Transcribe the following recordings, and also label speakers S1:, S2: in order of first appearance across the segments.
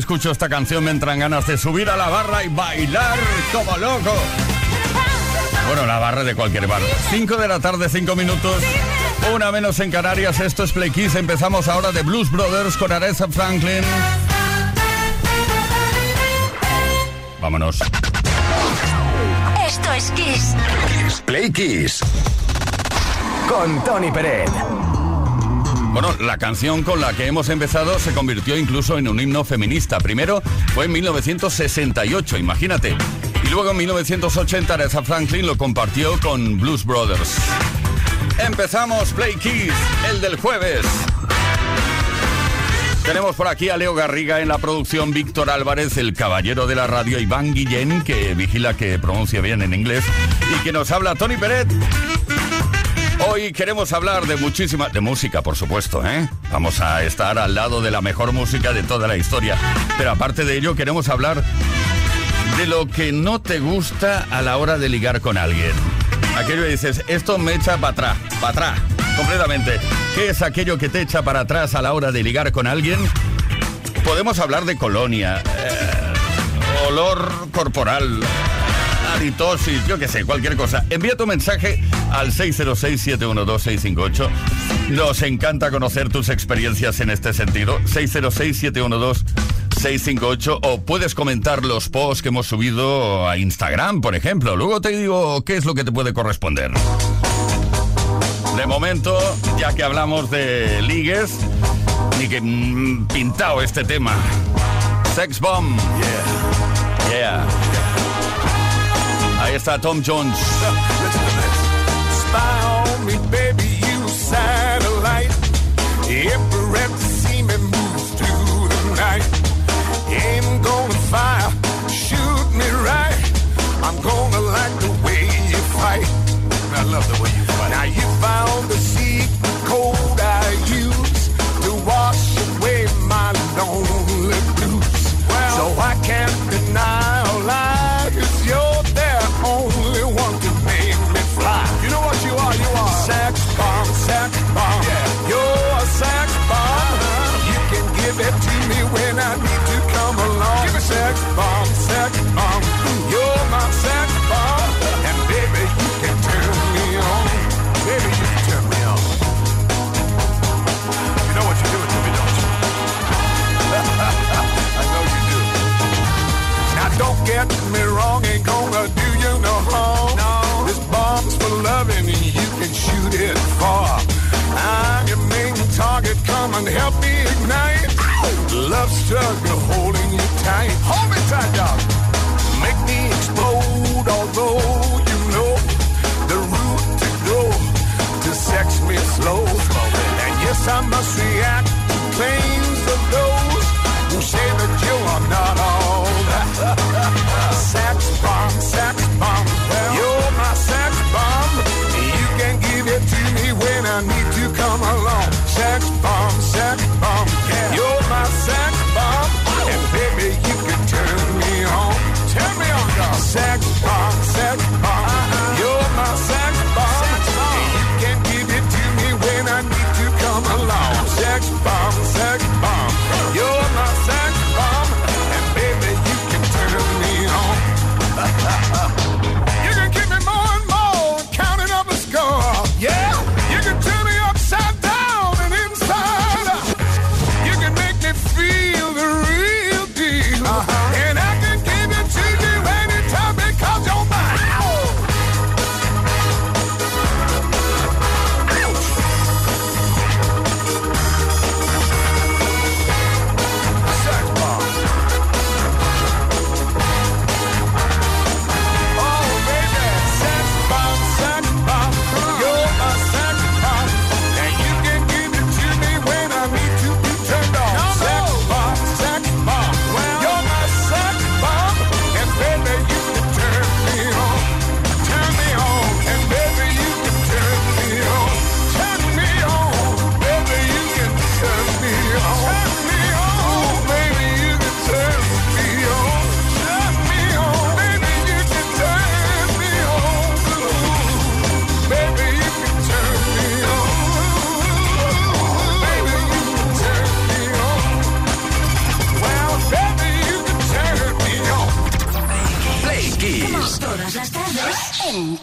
S1: Escucho esta canción me entran ganas de subir a la barra y bailar como loco. Bueno, la barra de cualquier bar. 5 de la tarde, 5 minutos. Una menos en Canarias. Esto es Play Kiss. Empezamos ahora de Blues Brothers con Aretha Franklin. Vámonos.
S2: Esto es Kiss.
S3: Play Kiss. Con Tony Peret.
S1: Bueno, la canción con la que hemos empezado se convirtió incluso en un himno feminista. Primero fue en 1968, imagínate. Y luego en 1980 Aretha Franklin lo compartió con Blues Brothers. Empezamos Play Keys, el del jueves. Tenemos por aquí a Leo Garriga en la producción, Víctor Álvarez, el caballero de la radio, Iván Guillén, que vigila que pronuncia bien en inglés, y que nos habla Tony Peret. Hoy queremos hablar de muchísima, de música, por supuesto, ¿eh? Vamos a estar al lado de la mejor música de toda la historia. Pero aparte de ello, queremos hablar de lo que no te gusta a la hora de ligar con alguien. Aquello que dices, esto me echa para atrás, para atrás, completamente. ¿Qué es aquello que te echa para atrás a la hora de ligar con alguien? Podemos hablar de colonia, eh, olor corporal, halitosis, yo qué sé, cualquier cosa. Envía tu mensaje al 606-712-658. Nos encanta conocer tus experiencias en este sentido. 606-712-658 o puedes comentar los posts que hemos subido a Instagram, por ejemplo. Luego te digo qué es lo que te puede corresponder. De momento, ya que hablamos de ligues, ni que mm, pintado este tema. Sex Bomb. Yeah. Yeah. Ahí está Tom Jones.
S4: tug holding you tight. Hold me tight, dog. Make me explode, although you know the route to go to sex me slow. And yes, I
S5: might. tardes en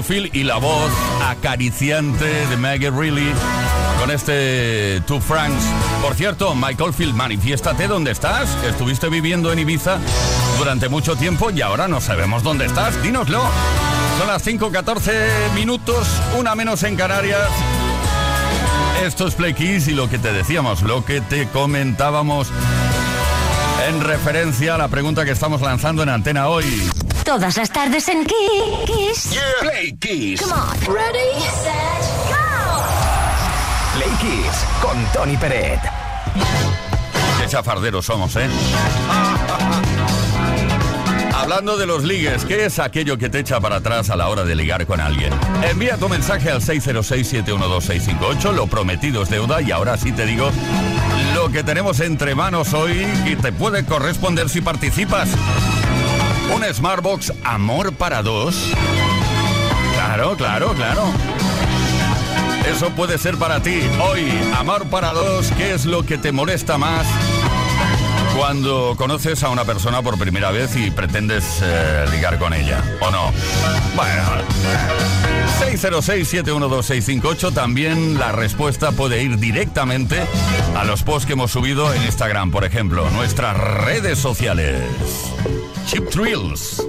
S3: Bueno, Michael Field y la voz acariciante de Maggie Reilly con este Two Franks. Por cierto, Michael Field, manifiéstate dónde estás. Estuviste viviendo en Ibiza durante mucho tiempo y ahora no sabemos dónde estás. Dínoslo. Son las 5.14 minutos, una menos en Canarias. Esto es Play Kiss y lo que te decíamos, lo que te comentábamos en referencia a la pregunta que estamos lanzando en antena hoy.
S6: Todas las tardes en Ki- Kiss.
S7: Play Kiss.
S6: Come on. Ready, set, go.
S7: Play Kiss con Tony Peret.
S3: Qué chafarderos somos, ¿eh? Hablando de los ligues, ¿qué es aquello que te echa para atrás a la hora de ligar con alguien? Envía tu mensaje al 606-712-658, lo prometido es deuda y ahora sí te digo lo que tenemos entre manos hoy y te puede corresponder si participas. Un Smartbox Amor para dos. Claro, claro, claro. Eso puede ser para ti. Hoy, Amor para dos, ¿qué es lo que te molesta más? Cuando conoces a una persona por primera vez y pretendes eh, ligar con ella, ¿o no? Bueno, 606-712-658, también la respuesta puede ir directamente a los posts que hemos subido en Instagram, por ejemplo, nuestras redes sociales. Chip Thrills.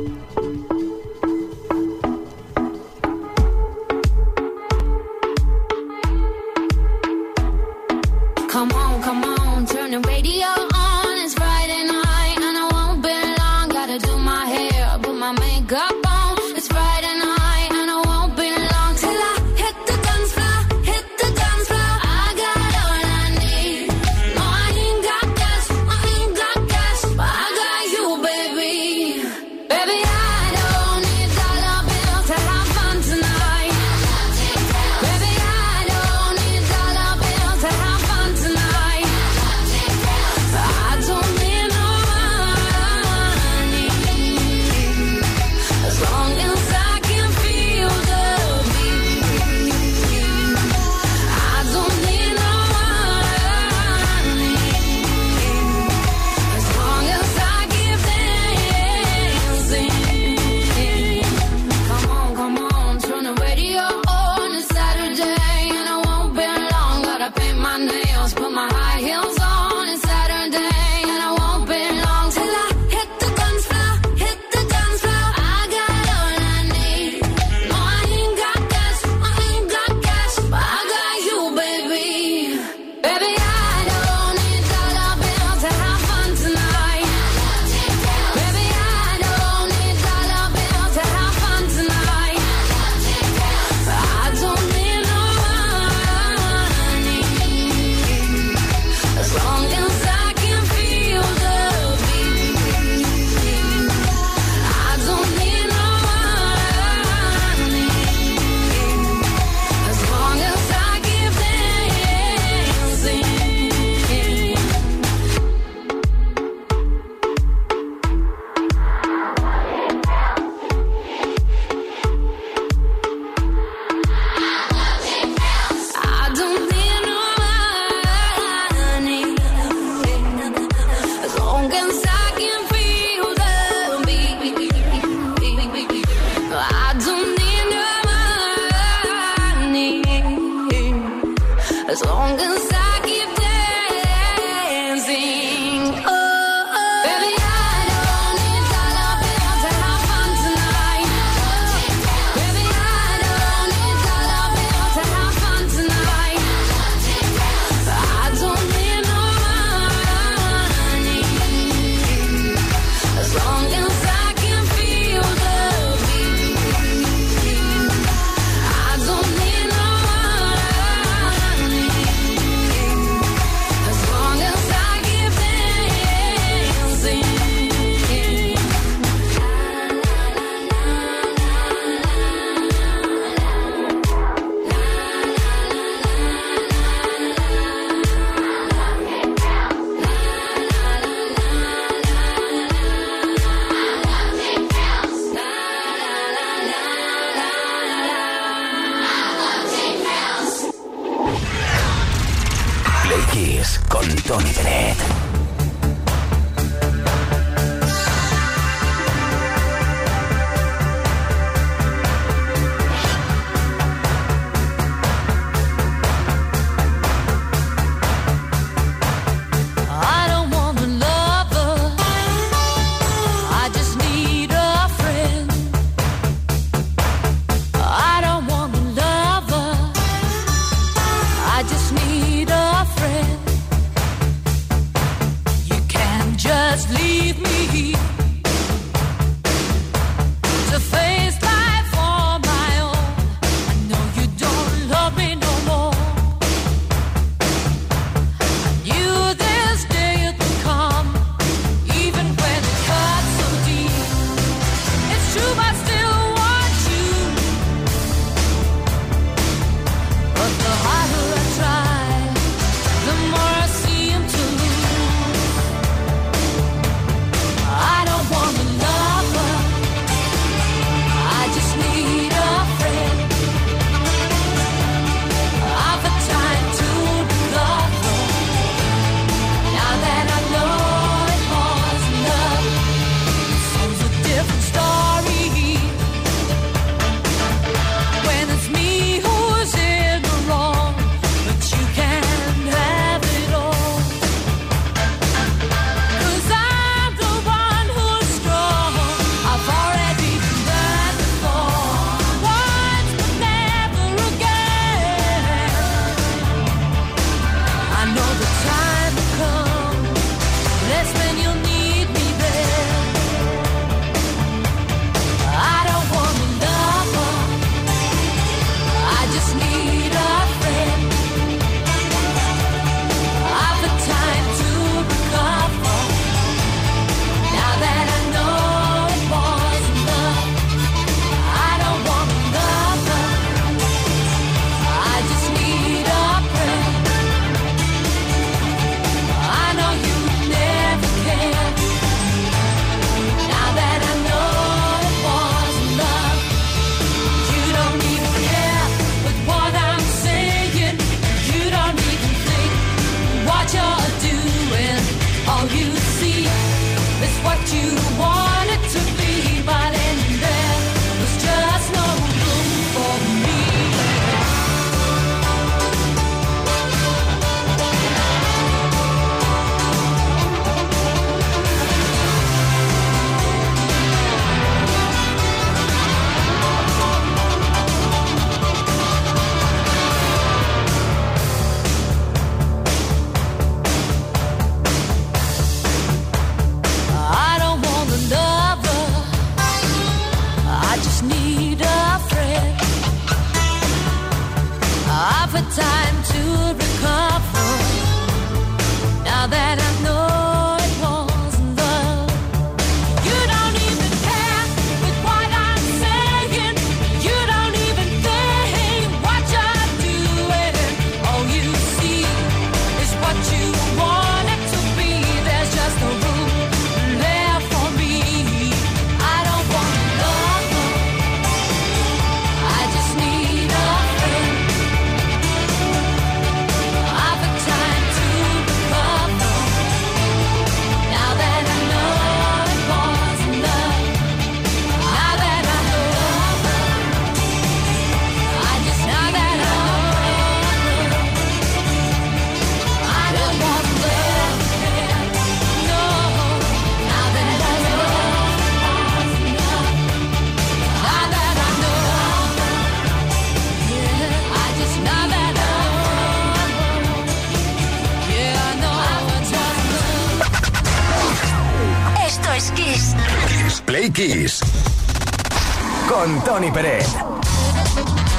S7: Con Tony Peret.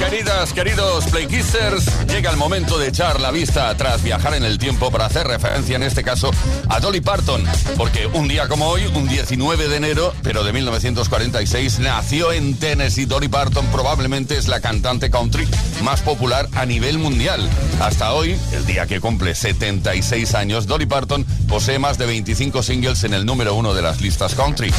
S1: Queridas, queridos Playkissers, llega el momento de echar la vista atrás, viajar en el tiempo para hacer referencia en este caso a Dolly Parton, porque un día como hoy, un 19 de enero, pero de 1946, nació en Tennessee. Dolly Parton probablemente es la cantante country más popular a nivel mundial. Hasta hoy, el día que cumple 76 años, Dolly Parton posee más de 25 singles en el número uno de las listas country.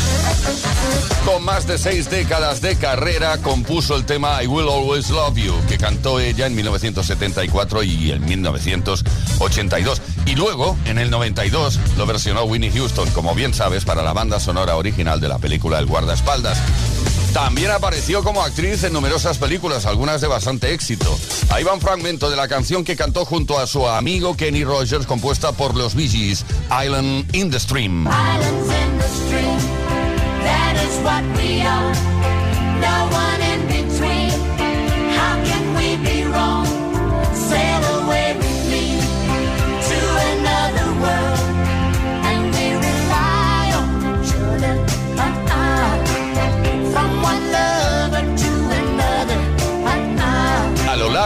S1: Con más de seis décadas de carrera, compuso el tema I Will Always Love You, que cantó ella en 1974 y en 1982. Y luego, en el 92, lo versionó Winnie Houston, como bien sabes, para la banda sonora original de la película El guardaespaldas. También apareció como actriz en numerosas películas, algunas de bastante éxito. Ahí va un fragmento de la canción que cantó junto a su amigo Kenny Rogers, compuesta por los Bee Island in the Stream.
S8: In the stream, that is what we are. No one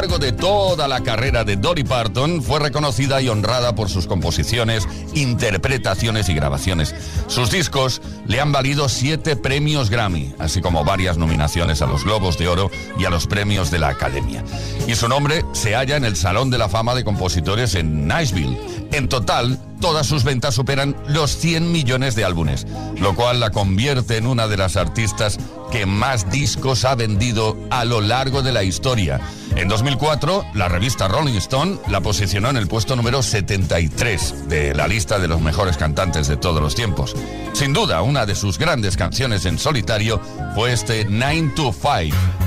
S1: largo de toda la carrera de Dolly Parton fue reconocida y honrada por sus composiciones, interpretaciones y grabaciones. Sus discos le han valido siete premios Grammy, así como varias nominaciones a los Globos de Oro y a los premios de la Academia. Y su nombre se halla en el Salón de la Fama de Compositores en Nashville. En total, todas sus ventas superan los 100 millones de álbumes, lo cual la convierte en una de las artistas que más discos ha vendido a lo largo de la historia. En 2004, la revista Rolling Stone la posicionó en el puesto número 73 de la lista de los mejores cantantes de todos los tiempos. Sin duda, una de sus grandes canciones en solitario fue este 9 to 5.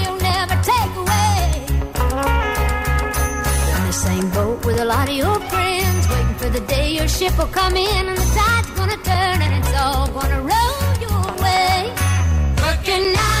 S9: same boat with a lot of your friends, waiting for the day your ship will come in and the tide's gonna turn and it's all gonna roll your way.
S8: But you're not.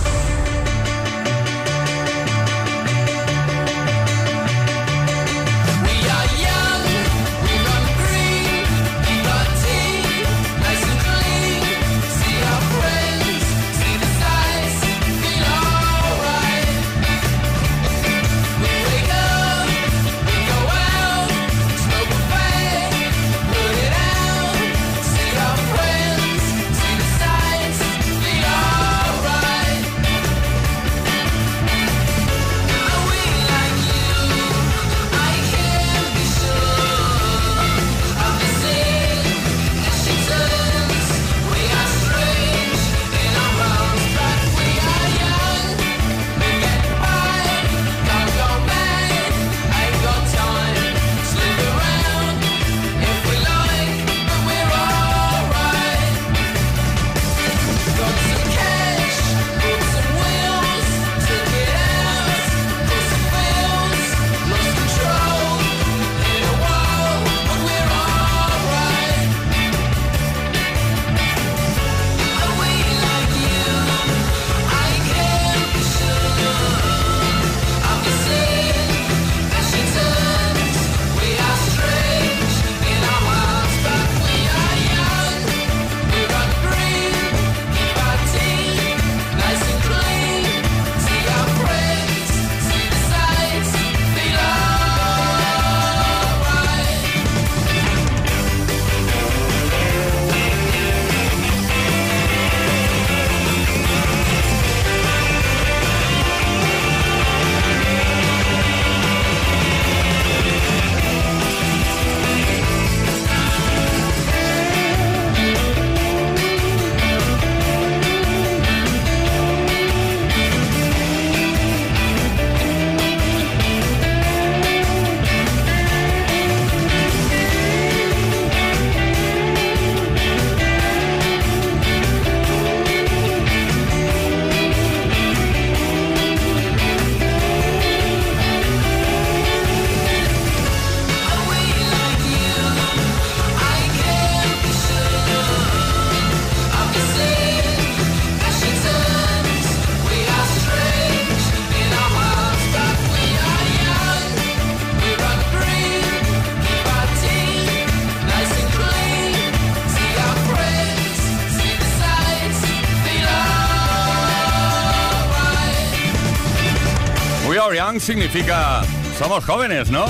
S10: Young
S1: significa somos jóvenes, ¿no?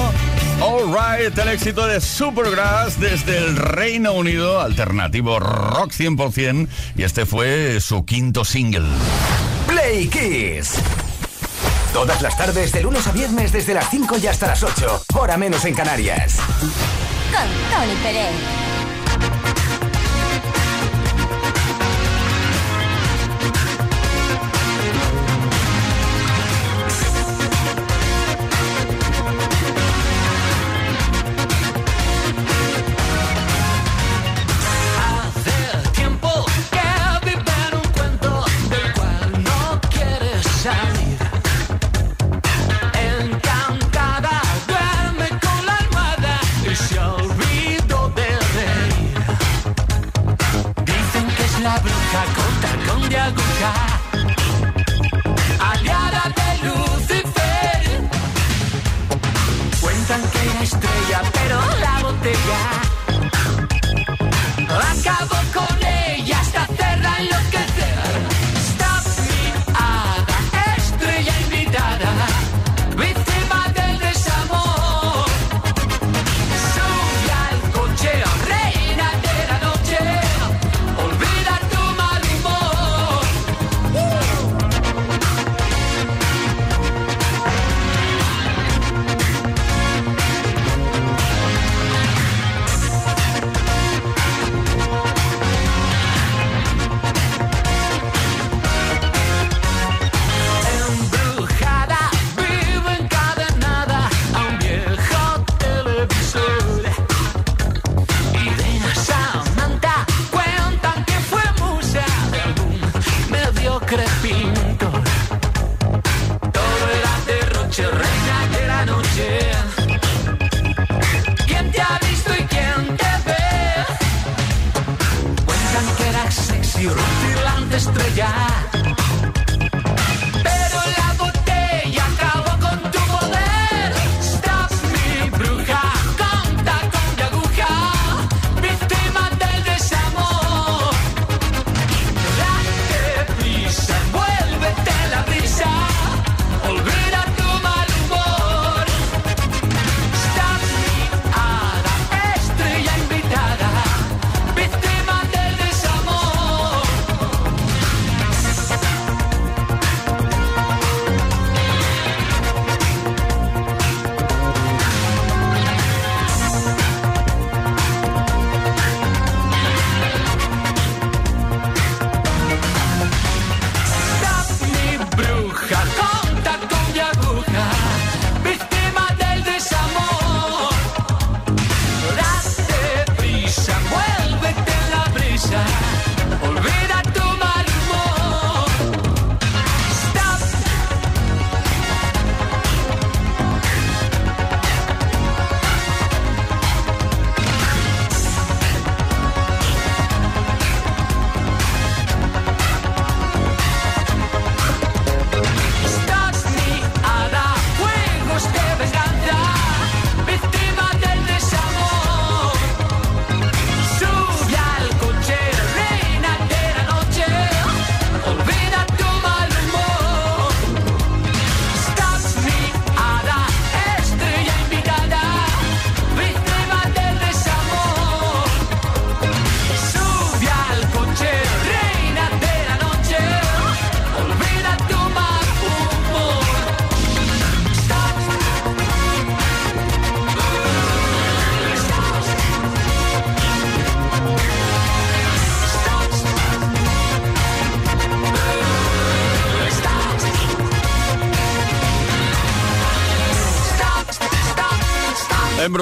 S1: Alright, el éxito de Supergrass desde el Reino Unido, alternativo rock 100%, y este fue su quinto single.
S7: Play Kiss. Todas las tardes, de lunes a viernes, desde las 5 y hasta las 8. Hora menos en Canarias.
S6: Con Tony Pérez.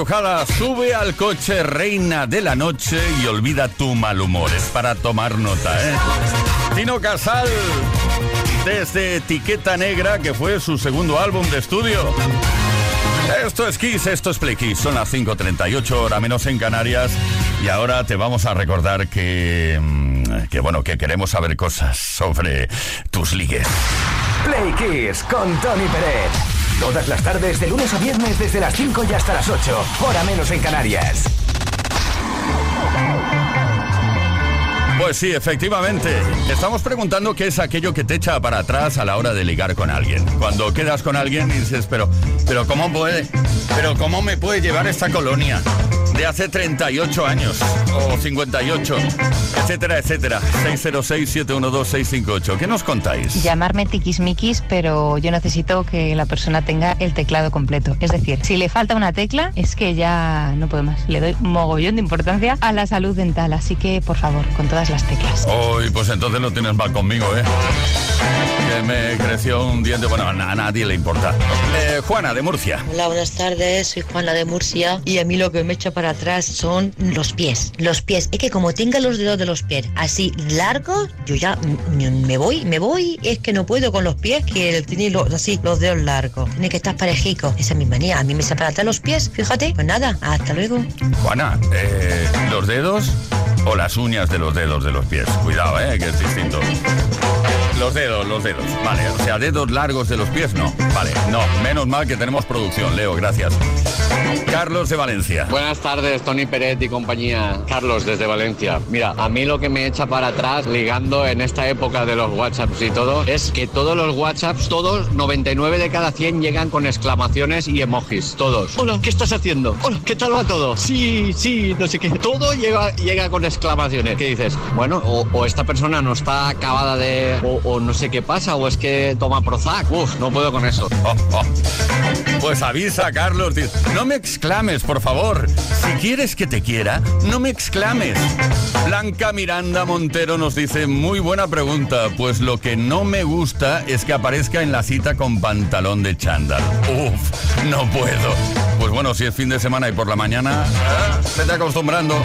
S11: Embrujada, sube al coche reina de la noche
S1: y olvida tu mal humor. Es para tomar nota, ¿eh? Tino Casal, desde Etiqueta Negra, que fue su segundo álbum de estudio. Esto es Kiss, esto es Play Kiss. Son las 5.38, hora menos en Canarias. Y ahora te vamos a recordar que... mm, Que bueno, que queremos saber cosas sobre tus ligues.
S7: Play Kiss con Tony Pérez. Todas las tardes, de lunes a viernes, desde las 5 y hasta las 8. Hora menos en Canarias.
S1: Pues sí, efectivamente. Estamos preguntando qué es aquello que te echa para atrás a la hora de ligar con alguien. Cuando quedas con alguien y dices, pero, pero ¿cómo puede? Pero ¿cómo me puede llevar esta colonia? De hace 38 años o 58, etcétera, etcétera. 606-712-658. ¿Qué nos contáis?
S12: Llamarme tiquismiquis, pero yo necesito que la persona tenga el teclado completo. Es decir, si le falta una tecla, es que ya no puedo más. Le doy mogollón de importancia a la salud dental. Así que, por favor, con todas las teclas.
S1: Uy, pues entonces lo tienes mal conmigo, ¿eh? Que me creció un diente. Bueno, a nadie le importa. Eh, Juana, de Murcia.
S13: Hola, buenas tardes. Soy Juana de Murcia y a mí lo que me echa para atrás son los pies. Los pies. Es que como tenga los dedos de los pies así largos, yo ya me voy, me voy. Es que no puedo con los pies que tiene los, así los dedos largos. Tiene que estar parejico. Esa es mi manía. A mí me echa para atrás los pies. Fíjate. Pues nada, hasta luego.
S1: Juana, eh, ¿los dedos o las uñas de los dedos de los pies? Cuidado, ¿eh? Que es distinto. Los dedos, los dedos. Vale, o sea, dedos largos de los pies, no. Vale, no. Menos mal que tenemos producción, Leo, gracias. Carlos de Valencia.
S14: Buenas tardes, Tony Peret y compañía. Carlos desde Valencia. Mira, a mí lo que me echa para atrás ligando en esta época de los WhatsApps y todo es que todos los WhatsApps, todos, 99 de cada 100 llegan con exclamaciones y emojis. Todos. Hola, ¿qué estás haciendo? Hola, ¿qué tal va todo? Sí, sí, no sé qué. Todo llega, llega con exclamaciones. ¿Qué dices? Bueno, o, esta persona no está acabada de... o no sé qué pasa, o es que toma Prozac. Uf, no puedo con eso.
S1: Oh, oh. Pues avisa, Carlos. No me exclames, por favor. Si quieres que te quiera, no me exclames. Blanca Miranda Montero nos dice, muy buena pregunta, pues lo que no me gusta es que aparezca en la cita con pantalón de chándal. Uf, no puedo. Pues bueno, si es fin de semana y por la mañana, ah, vete acostumbrando.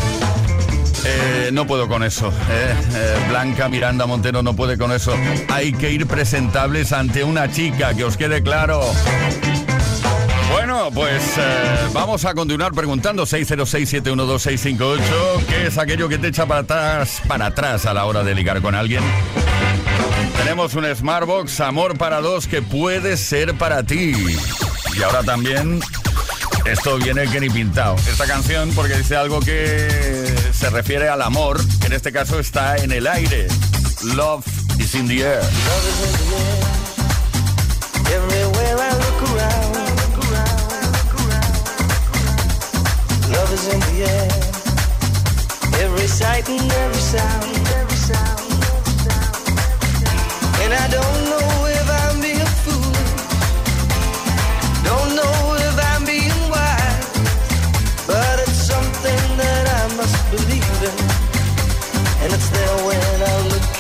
S1: Eh, no puedo con eso. eh. Eh, Blanca Miranda Montero no puede con eso. Hay que ir presentables ante una chica, que os quede claro. Bueno, pues eh, vamos a continuar preguntando 606-712-658. ¿Qué es aquello que te echa para atrás, para atrás a la hora de ligar con alguien? Tenemos un Smartbox Amor para dos que puede ser para ti. Y ahora también esto viene que ni pintado. Esta canción porque dice algo que se refiere al amor, que en este caso está en el aire. Love is in the air.
S15: Everywhere I look around, love is in the air. Every sight and every sound, and I don't know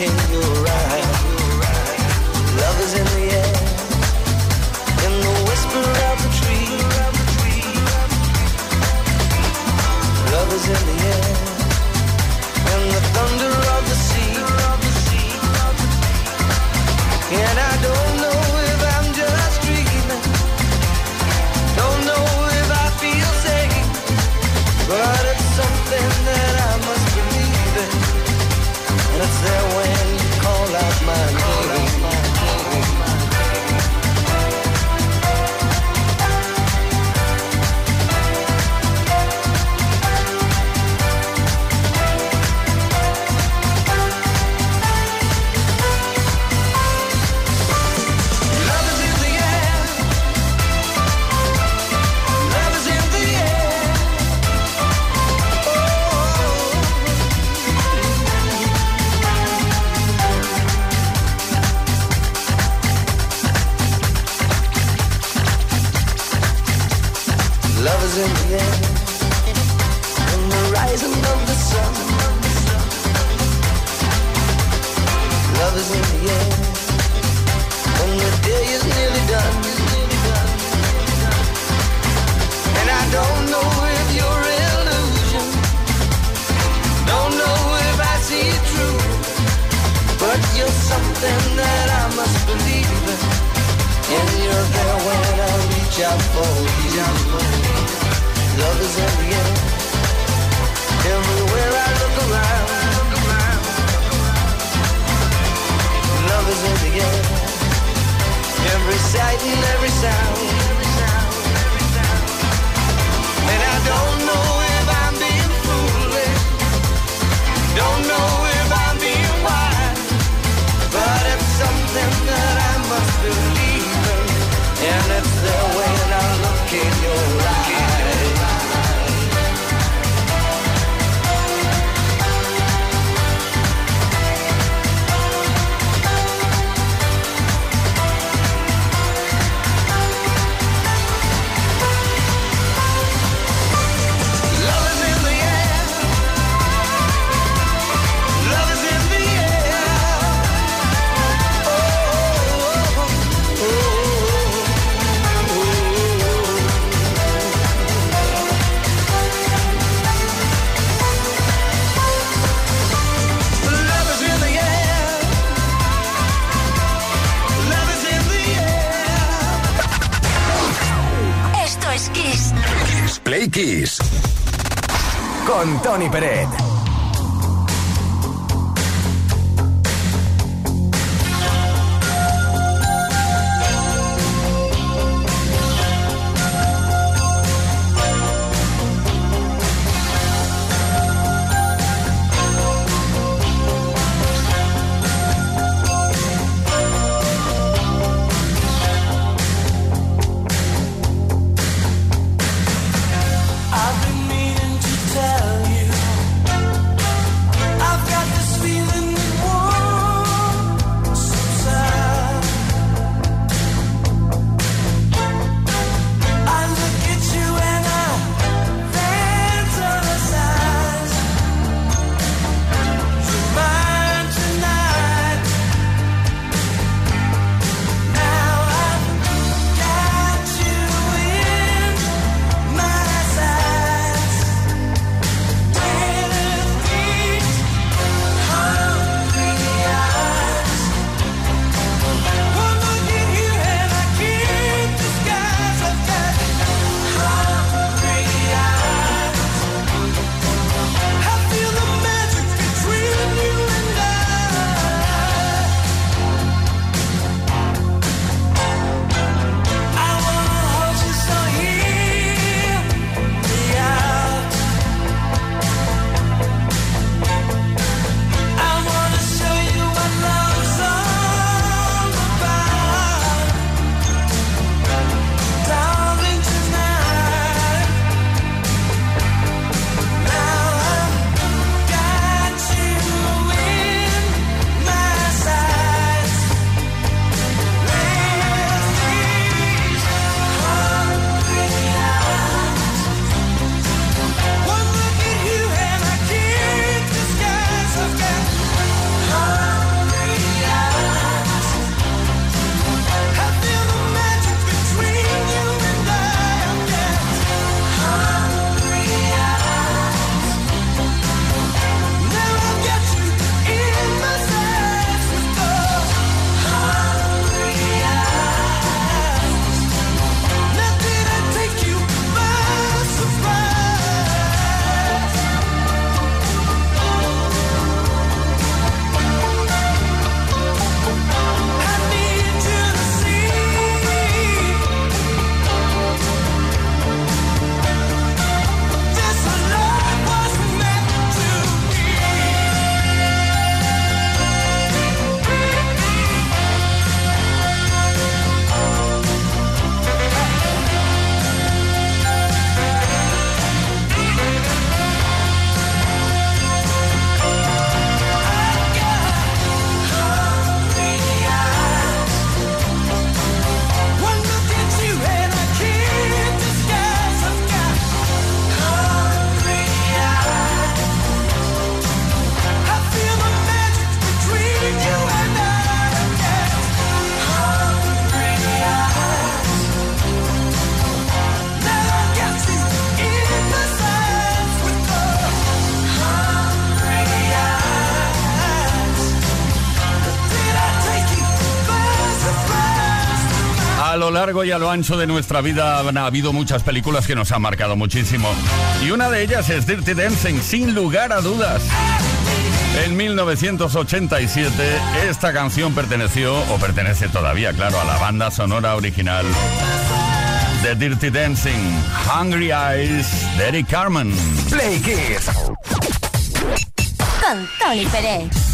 S15: in your
S16: Con Tony Peret.
S1: largo y a lo ancho de nuestra vida han habido muchas películas que nos han marcado muchísimo. Y una de ellas es Dirty Dancing, sin lugar a dudas. En 1987 esta canción perteneció, o pertenece todavía, claro, a la banda sonora original de Dirty Dancing, Hungry Eyes, de Eric Carmen.
S16: Play Kids.
S9: Con Tony Pérez.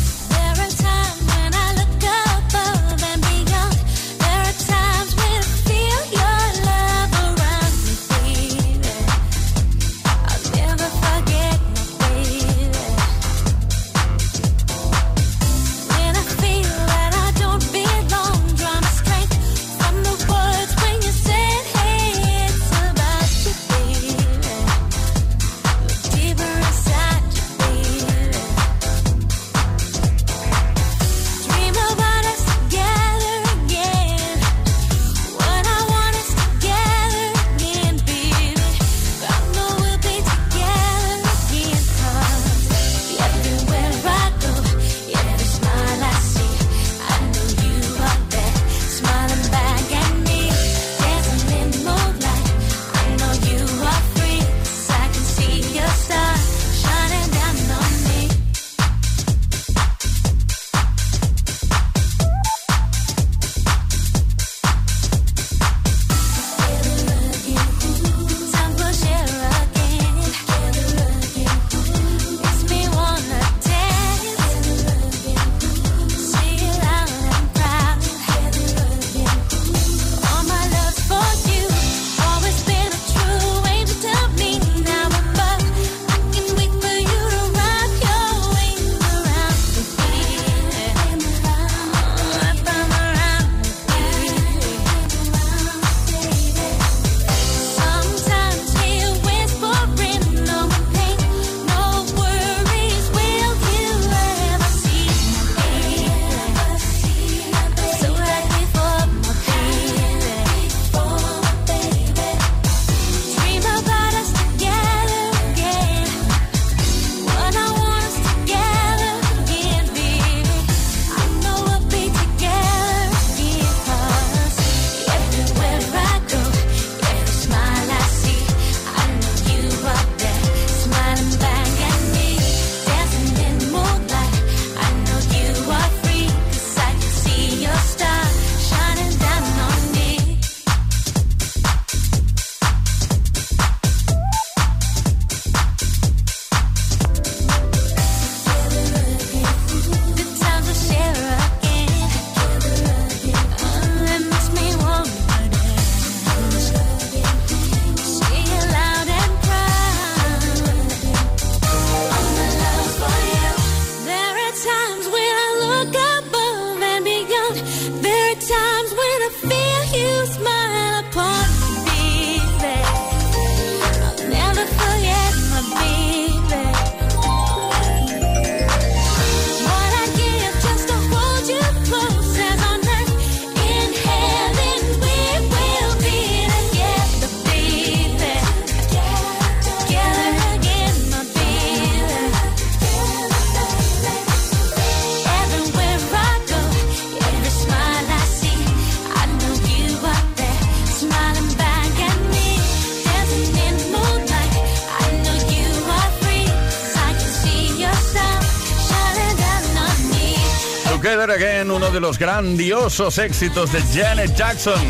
S1: grandiosos éxitos de Janet Jackson.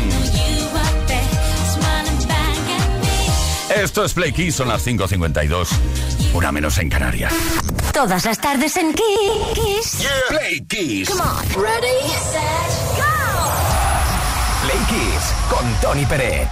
S1: Esto es Play Kiss, son las 5.52, una menos en Canarias.
S2: Todas las tardes en Kiss.
S3: Play Kiss.
S2: Come on. Ready, set, go.
S3: Play Kiss con Tony Peret.